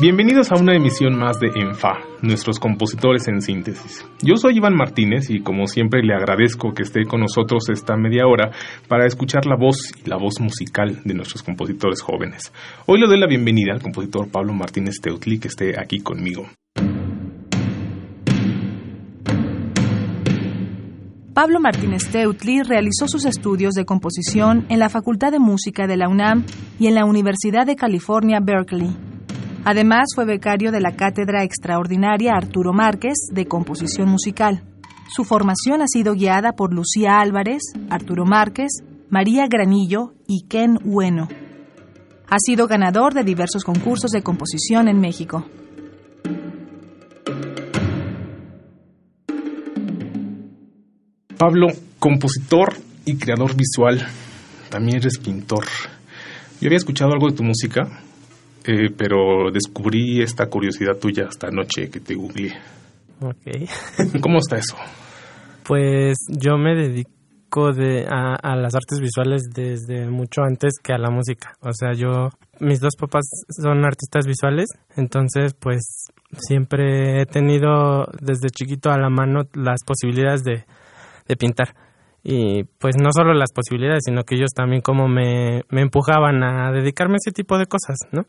Bienvenidos a una emisión más de ENFA, nuestros compositores en síntesis. Yo soy Iván Martínez y como siempre le agradezco que esté con nosotros esta media hora para escuchar la voz y la voz musical de nuestros compositores jóvenes. Hoy le doy la bienvenida al compositor Pablo Martínez Teutli que esté aquí conmigo. Pablo Martínez Teutli realizó sus estudios de composición en la Facultad de Música de la UNAM y en la Universidad de California, Berkeley. Además, fue becario de la Cátedra Extraordinaria Arturo Márquez de Composición Musical. Su formación ha sido guiada por Lucía Álvarez, Arturo Márquez, María Granillo y Ken Bueno. Ha sido ganador de diversos concursos de composición en México. Pablo, compositor y creador visual, también eres pintor. Yo había escuchado algo de tu música, eh, pero descubrí esta curiosidad tuya esta noche que te googleé. Ok. ¿Cómo está eso? Pues yo me dedico de, a, a, las artes visuales desde mucho antes que a la música. O sea, yo, mis dos papás son artistas visuales, entonces pues siempre he tenido desde chiquito a la mano las posibilidades de, de pintar y pues no solo las posibilidades, sino que ellos también como me, me empujaban a dedicarme a ese tipo de cosas, ¿no?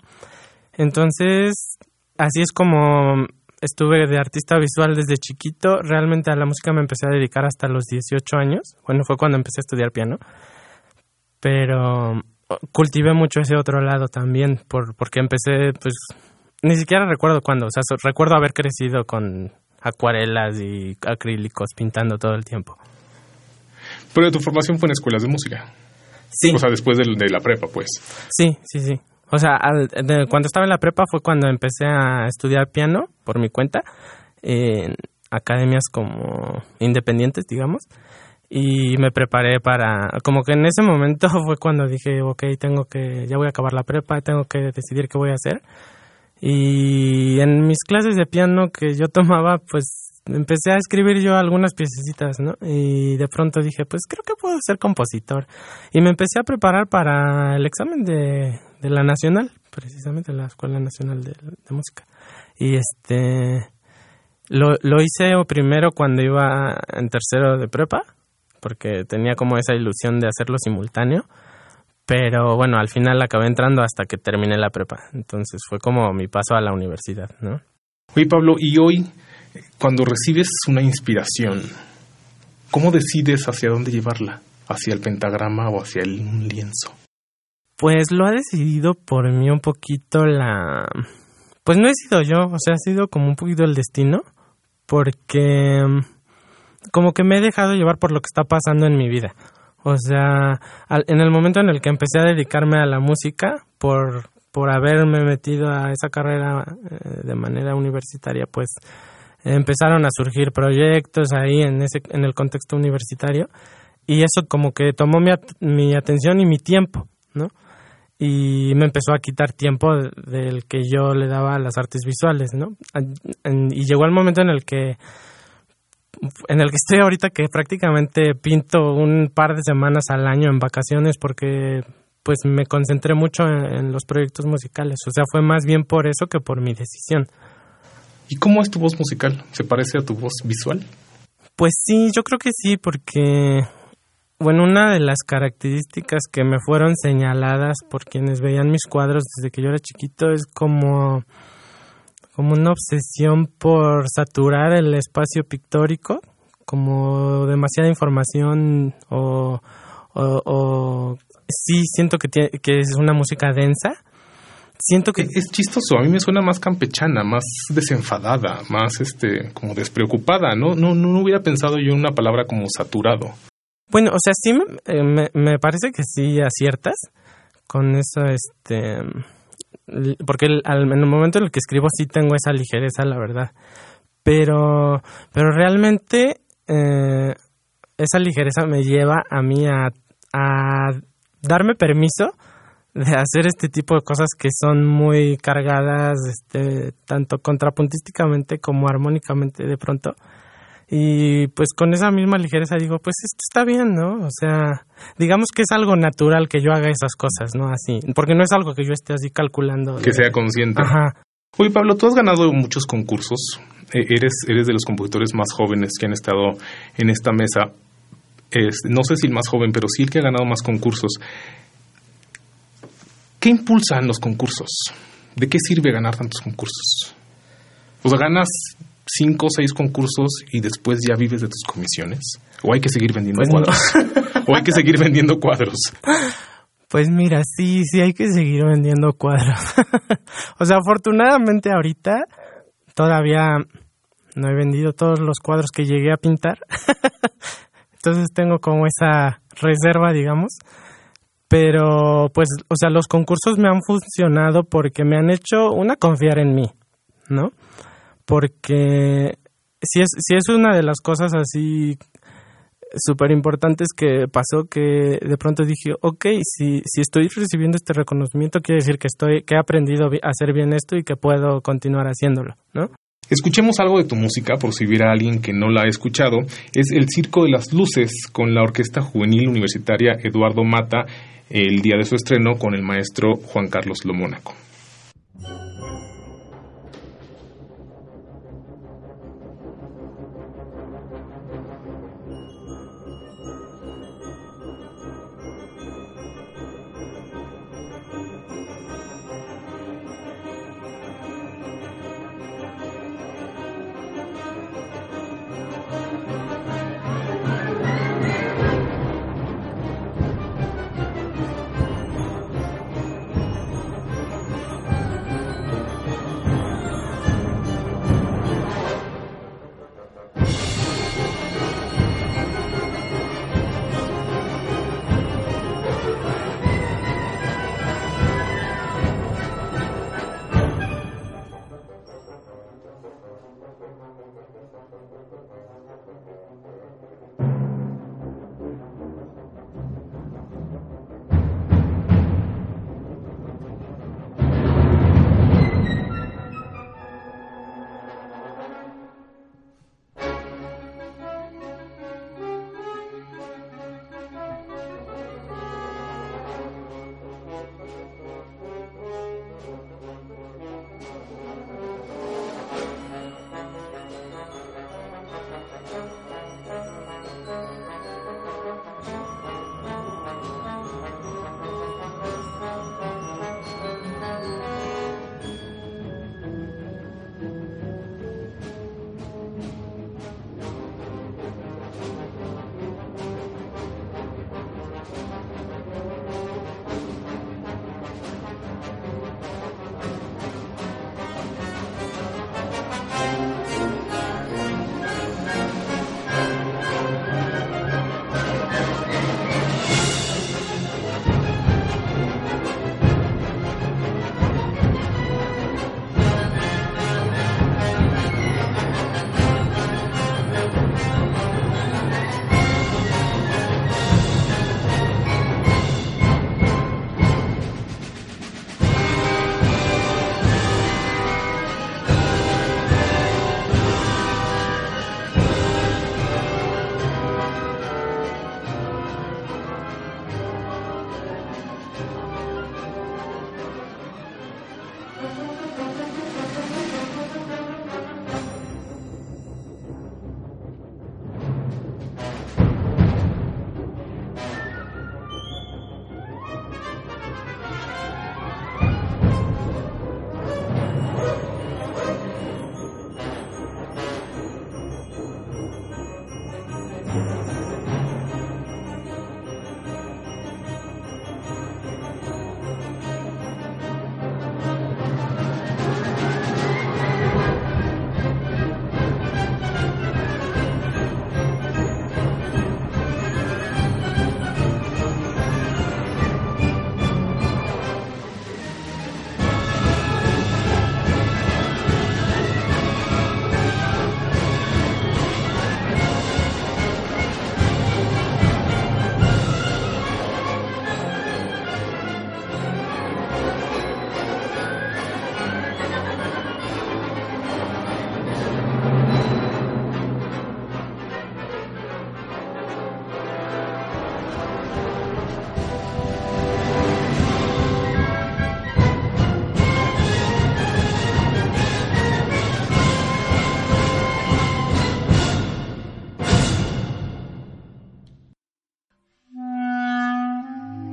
Entonces, así es como estuve de artista visual desde chiquito. Realmente a la música me empecé a dedicar hasta los 18 años. Bueno, fue cuando empecé a estudiar piano. Pero cultivé mucho ese otro lado también, por, porque empecé, pues, ni siquiera recuerdo cuándo. O sea, recuerdo haber crecido con acuarelas y acrílicos pintando todo el tiempo. Pero tu formación fue en escuelas de música. Sí. O sea, después de, de la prepa, pues. Sí, sí, sí. O sea, al, de, cuando estaba en la prepa fue cuando empecé a estudiar piano por mi cuenta en academias como independientes, digamos. Y me preparé para, como que en ese momento fue cuando dije, ok, tengo que, ya voy a acabar la prepa, tengo que decidir qué voy a hacer. Y en mis clases de piano que yo tomaba, pues empecé a escribir yo algunas piececitas, ¿no? Y de pronto dije, pues creo que puedo ser compositor. Y me empecé a preparar para el examen de, de la Nacional, precisamente la Escuela Nacional de, Música. Y este, lo, lo hice primero cuando iba en tercero de prepa, porque tenía como esa ilusión de hacerlo simultáneo. Pero bueno, al final acabé entrando hasta que terminé la prepa. Entonces fue como mi paso a la universidad, ¿no? Oye, Pablo, ¿y hoy cuando recibes una inspiración, ¿cómo decides hacia dónde llevarla? ¿Hacia el pentagrama o hacia el, lienzo? Pues lo ha decidido por mí un poquito la... Pues no he sido yo, o sea, ha sido como un poquito el destino, porque como que me he dejado llevar por lo que está pasando en mi vida. O sea, en el momento en el que empecé a dedicarme a la música, por, por haberme metido a esa carrera eh, de manera universitaria, pues empezaron a surgir proyectos ahí en ese en el contexto universitario y eso como que tomó mi, mi atención y mi tiempo, ¿no? Y me empezó a quitar tiempo del que yo le daba a las artes visuales, ¿no? Y llegó el momento en el que en el que estoy ahorita que prácticamente pinto un par de semanas al año en vacaciones porque pues me concentré mucho en los proyectos musicales, o sea, fue más bien por eso que por mi decisión. ¿Y cómo es tu voz musical? ¿Se parece a tu voz visual? Pues sí, yo creo que sí, porque, bueno, una de las características que me fueron señaladas por quienes veían mis cuadros desde que yo era chiquito es como, como una obsesión por saturar el espacio pictórico, como demasiada información o, sí siento que, tiene, que es una música densa siento que es chistoso, a mí me suena más campechana, más desenfadada, más este como despreocupada, ¿no? No no, no hubiera pensado yo en una palabra como saturado. Bueno, o sea, sí me, me, me parece que sí aciertas con eso este porque el, al, en el momento en el que escribo sí tengo esa ligereza, la verdad. Pero pero realmente eh, esa ligereza me lleva a mí a, a darme permiso de hacer este tipo de cosas que son muy cargadas, este, tanto contrapuntísticamente como armónicamente de pronto. Y pues con esa misma ligereza digo, pues esto está bien, ¿no? O sea, digamos que es algo natural que yo haga esas cosas, ¿no? Así, porque no es algo que yo esté así calculando. Que sea consciente. Ajá. Oye, Pablo, tú has ganado muchos concursos. E, eres, eres de los compositores más jóvenes que han estado en esta mesa. no sé si el más joven, pero sí el que ha ganado más concursos. ¿Qué impulsan los concursos? ¿De qué sirve ganar tantos concursos? O sea, ganas cinco o seis concursos y después ya vives de tus comisiones. ¿O hay que seguir vendiendo pues cuadros? ¿O hay que seguir vendiendo cuadros? Pues mira, sí, sí hay que seguir vendiendo cuadros. o sea, afortunadamente ahorita todavía no he vendido todos los cuadros que llegué a pintar. Entonces tengo como esa reserva, digamos. Pero pues, o sea, los concursos me han funcionado porque me han hecho una confiar en mí, ¿no? Porque si es, si es una de las cosas así súper importantes que pasó que de pronto dije, ok, si, si estoy recibiendo este reconocimiento quiere decir que estoy, que he aprendido a hacer bien esto y que puedo continuar haciéndolo, ¿no? Escuchemos algo de tu música por si hubiera alguien que no la ha escuchado. Es El Circo de las Luces con la Orquesta Juvenil Universitaria Eduardo Mata el día de su estreno con el maestro Juan Carlos Lomónaco.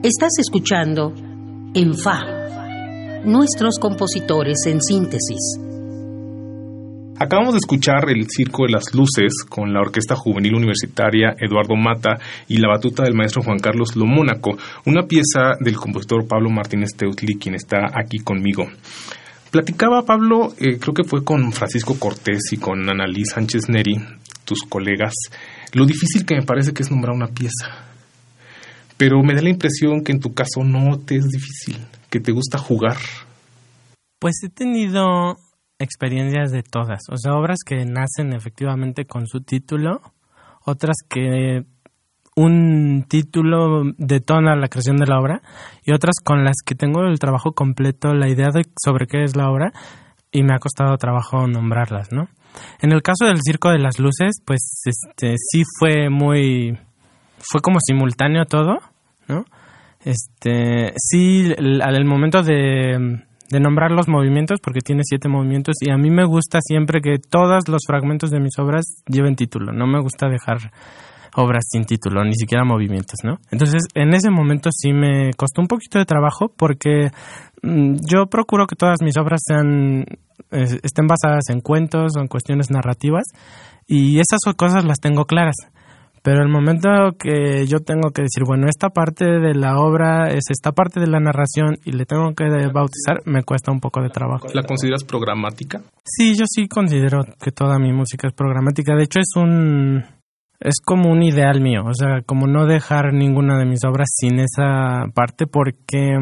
Estás escuchando En Fa, nuestros compositores en síntesis. Acabamos de escuchar el Circo de las Luces con la Orquesta Juvenil Universitaria Eduardo Mata y la batuta del maestro Juan Carlos Lomónaco, una pieza del compositor Pablo Martínez Teutli, quien está aquí conmigo. Platicaba Pablo, eh, creo que fue con Francisco Cortés y con Annalí Sánchez Neri, tus colegas, lo difícil que me parece que es nombrar una pieza. Pero me da la impresión que en tu caso no te es difícil, que te gusta jugar. Pues he tenido experiencias de todas, o sea, obras que nacen efectivamente con su título, otras que un título detona la creación de la obra y otras con las que tengo el trabajo completo, la idea de sobre qué es la obra y me ha costado trabajo nombrarlas, ¿no? En el caso del Circo de las Luces, pues este sí fue muy fue como simultáneo todo, ¿no? Este, sí al momento de de nombrar los movimientos porque tiene siete movimientos y a mí me gusta siempre que todos los fragmentos de mis obras lleven título, no me gusta dejar obras sin título, ni siquiera movimientos, ¿no? Entonces, en ese momento sí me costó un poquito de trabajo porque mm, yo procuro que todas mis obras sean estén basadas en cuentos o en cuestiones narrativas y esas cosas las tengo claras. Pero el momento que yo tengo que decir, bueno, esta parte de la obra es esta parte de la narración y le tengo que bautizar, me cuesta un poco de trabajo. ¿La consideras programática? Sí, yo sí considero que toda mi música es programática. De hecho, es un es como un ideal mío, o sea, como no dejar ninguna de mis obras sin esa parte porque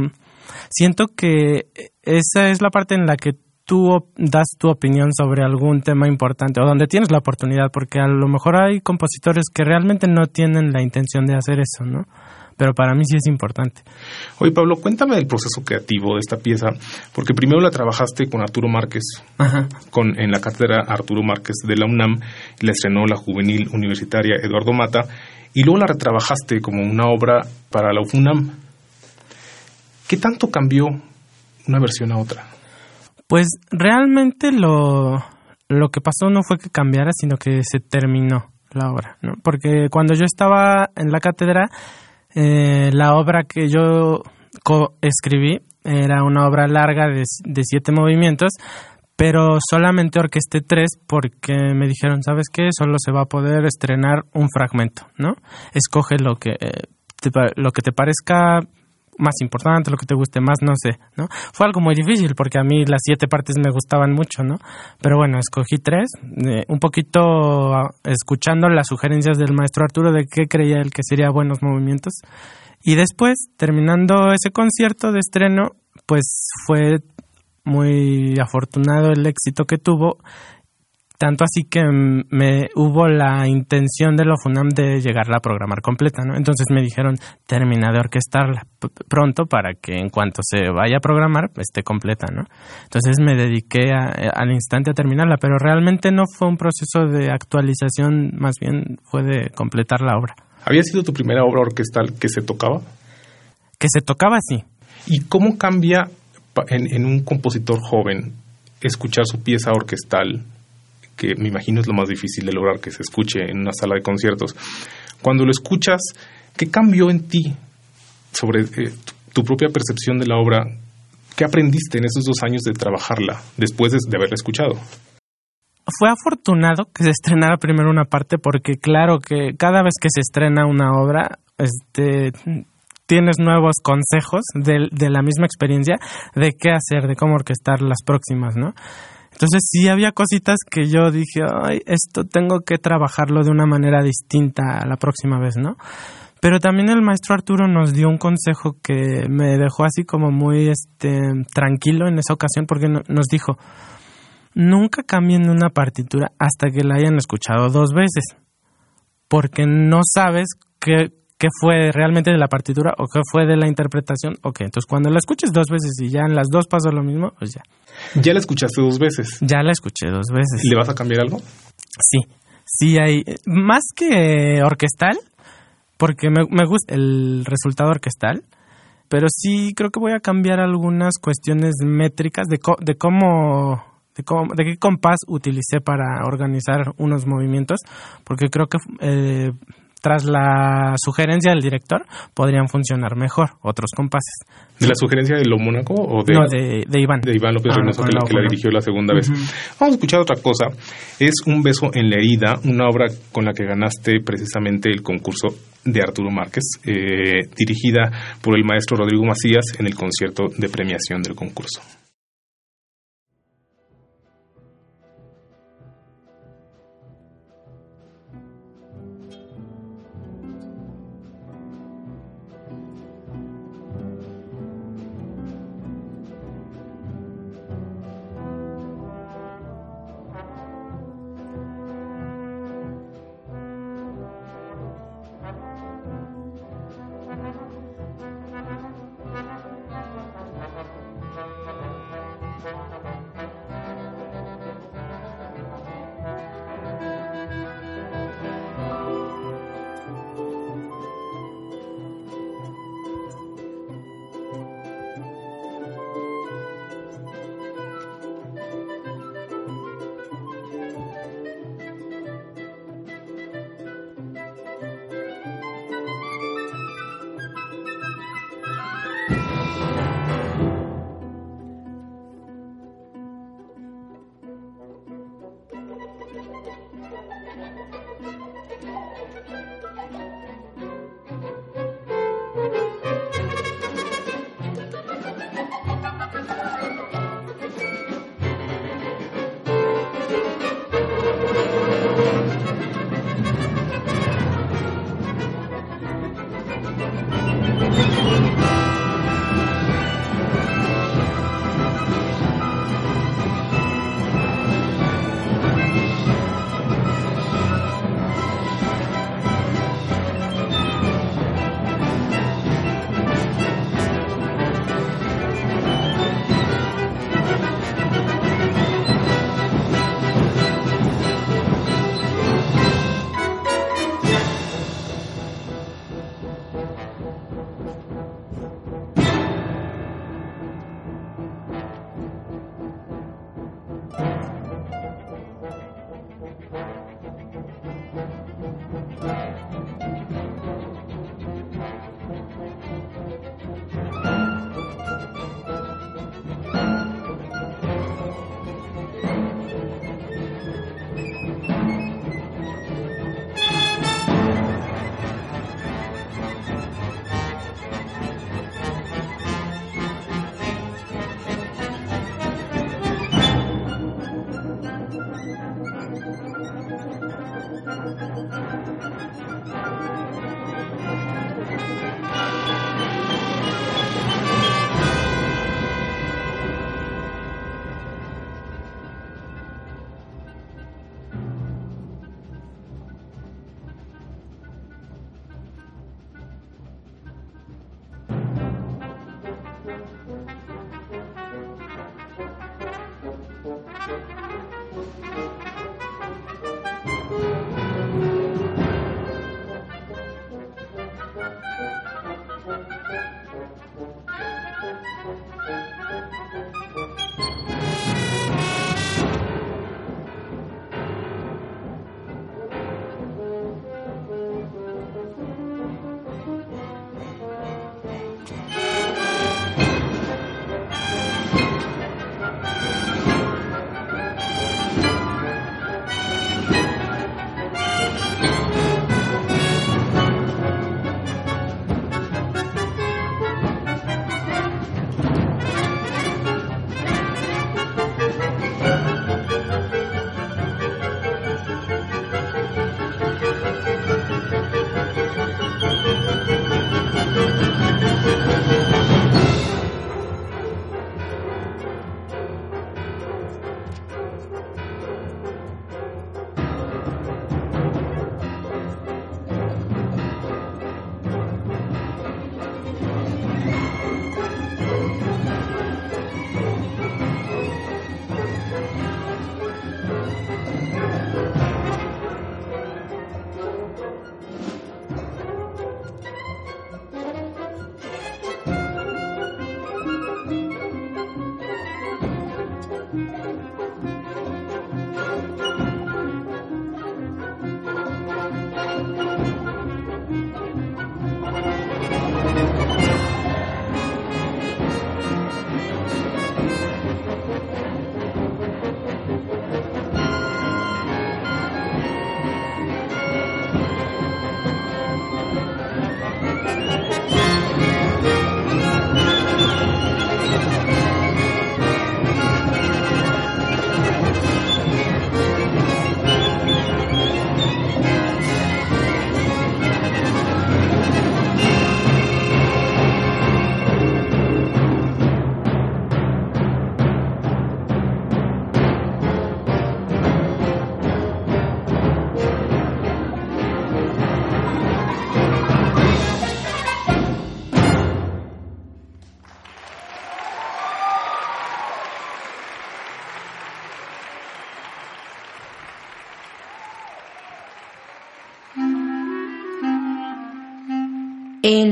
siento que esa es la parte en la que tú das tu opinión sobre algún tema importante o donde tienes la oportunidad, porque a lo mejor hay compositores que realmente no tienen la intención de hacer eso, ¿no? Pero para mí sí es importante. Oye, Pablo, cuéntame del proceso creativo de esta pieza, porque primero la trabajaste con Arturo Márquez, Con, en la cátedra Arturo Márquez de la UNAM, y la estrenó la juvenil universitaria Eduardo Mata, y luego la retrabajaste como una obra para la UNAM. ¿Qué tanto cambió una versión a otra? Pues realmente lo, lo que pasó no fue que cambiara, sino que se terminó la obra, ¿no? Porque cuando yo estaba en la cátedra, eh, la obra que yo escribí era una obra larga de, de, siete movimientos, pero solamente orquesté tres porque me dijeron, ¿sabes qué? Solo se va a poder estrenar un fragmento, ¿no? Escoge lo que, eh, lo que te parezca más importante, lo que te guste más, no sé, ¿no? Fue algo muy difícil porque a mí las siete partes me gustaban mucho, ¿no? Pero bueno, escogí tres, eh, un poquito ah, escuchando las sugerencias del maestro Arturo de qué creía él que sería buenos movimientos. Y después, terminando ese concierto de estreno, pues fue muy afortunado el éxito que tuvo tanto así que me hubo la intención de la FUNAM de llegarla a programar completa, ¿no? Entonces me dijeron, termina de orquestarla pronto para que en cuanto se vaya a programar esté completa, ¿no? Entonces me dediqué al instante a terminarla, pero realmente no fue un proceso de actualización, más bien fue de completar la obra. ¿Había sido tu primera obra orquestal que se tocaba? Que se tocaba, sí. ¿Y cómo cambia en un compositor joven escuchar su pieza orquestal que me imagino es lo más difícil de lograr que se escuche en una sala de conciertos. Cuando lo escuchas, ¿qué cambió en ti sobre eh, tu propia percepción de la obra? ¿Qué aprendiste en esos dos años de trabajarla después de, haberla escuchado? Fue afortunado que se estrenara primero una parte porque claro que cada vez que se estrena una obra, este tienes nuevos consejos de, de la misma experiencia de qué hacer, de cómo orquestar las próximas, ¿no? Entonces sí había cositas que yo dije, ay, esto tengo que trabajarlo de una manera distinta la próxima vez, ¿no? Pero también el maestro Arturo nos dio un consejo que me dejó así como muy este tranquilo en esa ocasión porque nos dijo, nunca cambien una partitura hasta que la hayan escuchado dos veces, porque no sabes qué, qué fue realmente de la partitura o qué fue de la interpretación. Ok, entonces cuando la escuches dos veces y ya en las dos pasó lo mismo, pues ya. ¿Ya la escuchaste dos veces? Ya la escuché dos veces. ¿Le vas a cambiar algo? Sí, sí hay. Más que orquestal, porque me, gusta el resultado orquestal, pero sí creo que voy a cambiar algunas cuestiones métricas de, de cómo de, cómo, de qué compás utilicé para organizar unos movimientos, porque creo que eh, tras la sugerencia del director podrían funcionar mejor otros compases. ¿De la sugerencia de lo Mónaco o de, no, de, Iván? De Iván López ah, que, la dirigió la segunda vez. Vamos a escuchar otra cosa. Es Un beso en la herida, una obra con la que ganaste precisamente el concurso de Arturo Márquez, eh, dirigida por el maestro Rodrigo Macías en el concierto de premiación del concurso.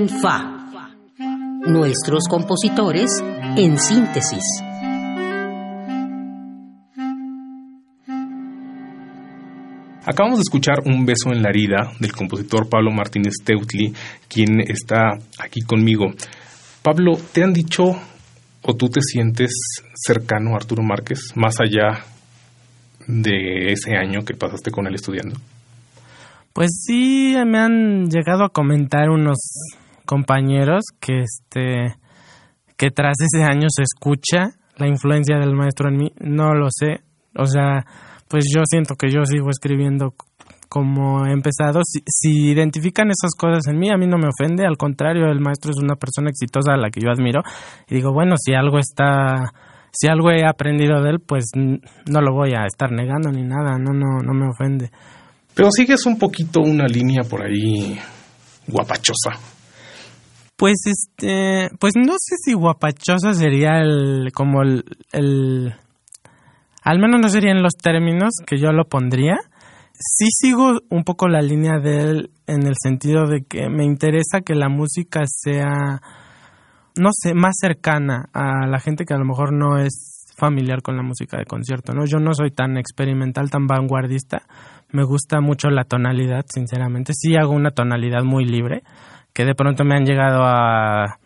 En Fa. Nuestros compositores en síntesis. Acabamos de escuchar Un beso en la herida del compositor Pablo Martínez Teutli, quien está aquí conmigo. Pablo, ¿te han dicho o tú te sientes cercano a Arturo Márquez, más allá de ese año que pasaste con él estudiando? Pues sí, me han llegado a comentar unos compañeros que este que tras ese año se escucha la influencia del maestro en mí, no lo sé, o sea, pues yo siento que yo sigo escribiendo como he empezado. Si, identifican esas cosas en mí, a mí no me ofende, al contrario, el maestro es una persona exitosa a la que yo admiro y digo, bueno, si algo está, si algo he aprendido de él, pues no lo voy a estar negando ni nada, no, no, no me ofende. Pero sigues un poquito una línea por ahí guapachosa. Pues este, pues no sé si guapachosa sería el, como el, el al menos no serían los términos que yo lo pondría. Sí sigo un poco la línea de él en el sentido de que me interesa que la música sea, no sé, más cercana a la gente que a lo mejor no es familiar con la música de concierto, ¿no? Yo no soy tan experimental, tan vanguardista. Me gusta mucho la tonalidad, sinceramente. Sí hago una tonalidad muy libre, que de pronto me han llegado a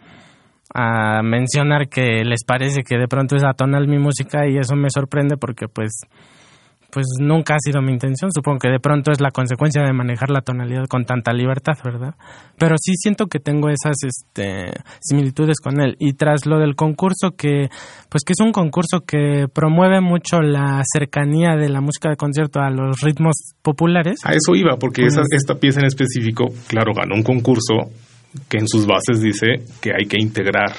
a mencionar que les parece que de pronto es atonal mi música y eso me sorprende porque pues pues nunca ha sido mi intención, supongo que de pronto es la consecuencia de manejar la tonalidad con tanta libertad, ¿verdad? Pero sí siento que tengo esas este, similitudes con él y tras lo del concurso que pues que es un concurso que promueve mucho la cercanía de la música de concierto a los ritmos populares. A eso iba, porque esa, esta pieza en específico, claro, ganó un concurso que en sus bases dice que hay que integrar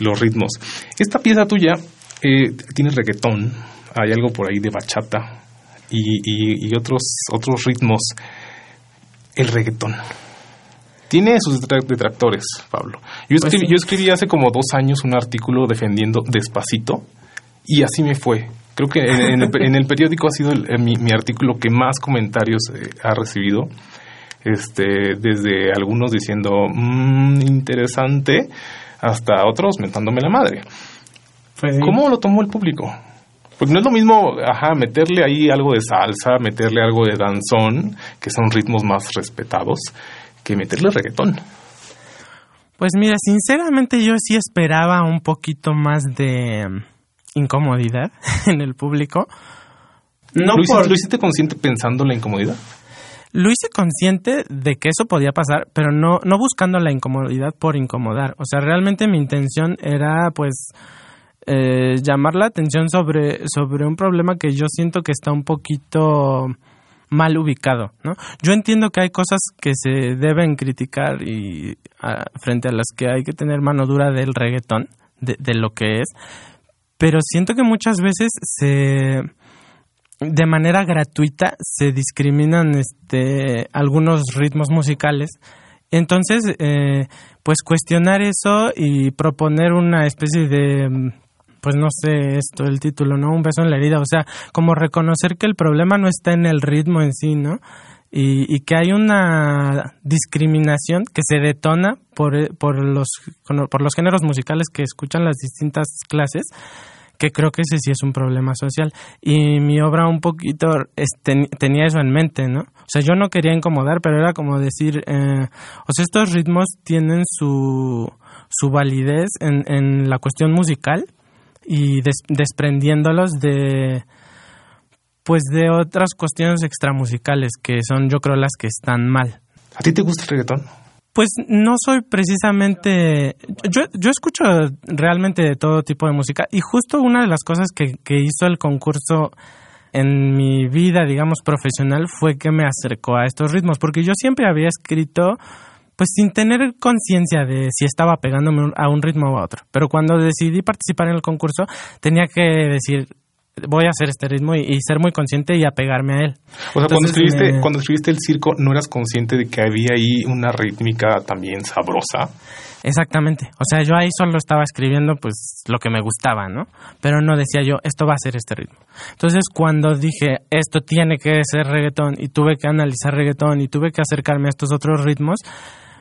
los ritmos. Esta pieza tuya eh, tiene reggaetón, hay algo por ahí de bachata y, otros, otros ritmos. El reggaetón. Tiene sus detractores, Pablo. Yo pues escribí, yo escribí hace como dos años un artículo defendiendo Despacito y así me fue. Creo que en, el, periódico ha sido mi, artículo que más comentarios eh, ha recibido este, desde algunos diciendo mmm, interesante hasta otros mentándome la madre. Pues ¿Cómo lo tomó el público? Porque no es lo mismo, ajá, meterle ahí algo de salsa, meterle algo de danzón, que son ritmos más respetados, que meterle reggaetón. Pues mira, sinceramente yo sí esperaba un poquito más de mm, incomodidad en el público. No ¿Lo, hiciste, consciente pensando en la incomodidad? Lo hice consciente de que eso podía pasar, pero no, no buscando la incomodidad por incomodar. O sea, realmente mi intención era pues eh, llamar la atención sobre, sobre un problema que yo siento que está un poquito mal ubicado, ¿no? Yo entiendo que hay cosas que se deben criticar y frente a las que hay que tener mano dura del reggaetón, de, de lo que es, pero siento que muchas veces se de manera gratuita se discriminan este, algunos ritmos musicales. Entonces, eh, pues cuestionar eso y proponer una especie de, pues no sé, esto, el título, ¿no? Un beso en la herida. O sea, como reconocer que el problema no está en el ritmo en sí, ¿no? Y, y que hay una discriminación que se detona por, por, los, por los géneros musicales que escuchan las distintas clases que creo que ese sí es un problema social. Y mi obra un poquito tenía eso en mente, ¿no? O sea, yo no quería incomodar, pero era como decir, eh, o sea, estos ritmos tienen su, su validez en, en la cuestión musical y desprendiéndolos de pues de otras cuestiones extramusicales que son yo creo las que están mal. ¿A ti te gusta el reggaetón? Pues no soy precisamente... Yo, yo escucho realmente de todo tipo de música y justo una de las cosas que, que hizo el concurso en mi vida, digamos, profesional fue que me acercó a estos ritmos, porque yo siempre había escrito pues sin tener conciencia de si estaba pegándome a un ritmo u otro. Pero cuando decidí participar en el concurso, tenía que decir, voy a hacer este ritmo y, ser muy consciente y apegarme a él. O sea, cuando, escribiste, cuando escribiste el circo, ¿no eras consciente de que había ahí una rítmica también sabrosa? Exactamente. O sea, yo ahí solo estaba escribiendo pues lo que me gustaba, ¿no? Pero no decía yo, esto va a ser este ritmo. Entonces, cuando dije, esto tiene que ser reggaetón y tuve que analizar reggaetón y tuve que acercarme a estos otros ritmos,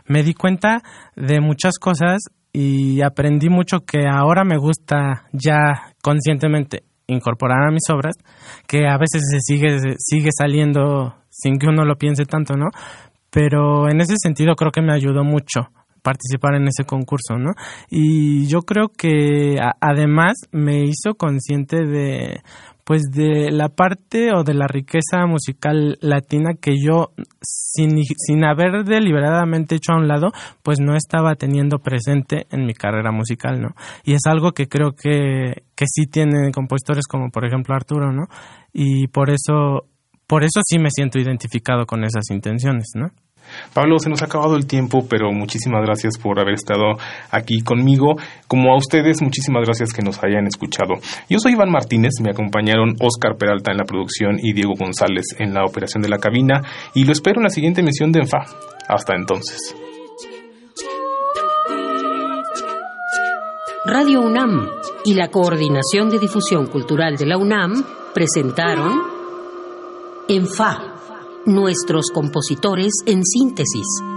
me di cuenta de muchas cosas y aprendí mucho que ahora me gusta ya conscientemente incorporar a mis obras, que a veces se sigue, sigue saliendo sin que uno lo piense tanto, ¿no? Pero en ese sentido creo que me ayudó mucho participar en ese concurso, ¿no? Y yo creo que además me hizo consciente de pues de la parte o de la riqueza musical latina que yo sin, sin haber deliberadamente hecho a un lado, pues no estaba teniendo presente en mi carrera musical, ¿no? Y es algo que creo que, que sí tienen compositores como por ejemplo Arturo, ¿no? Y por eso, por eso sí me siento identificado con esas intenciones, ¿no? Pablo, se nos ha acabado el tiempo, pero muchísimas gracias por haber estado aquí conmigo. Como a ustedes, muchísimas gracias que nos hayan escuchado. Yo soy Iván Martínez, me acompañaron Oscar Peralta en la producción y Diego González en la operación de la cabina y lo espero en la siguiente emisión de ENFA. Hasta entonces. Radio UNAM y la Coordinación de Difusión Cultural de la UNAM presentaron ENFA nuestros compositores en síntesis.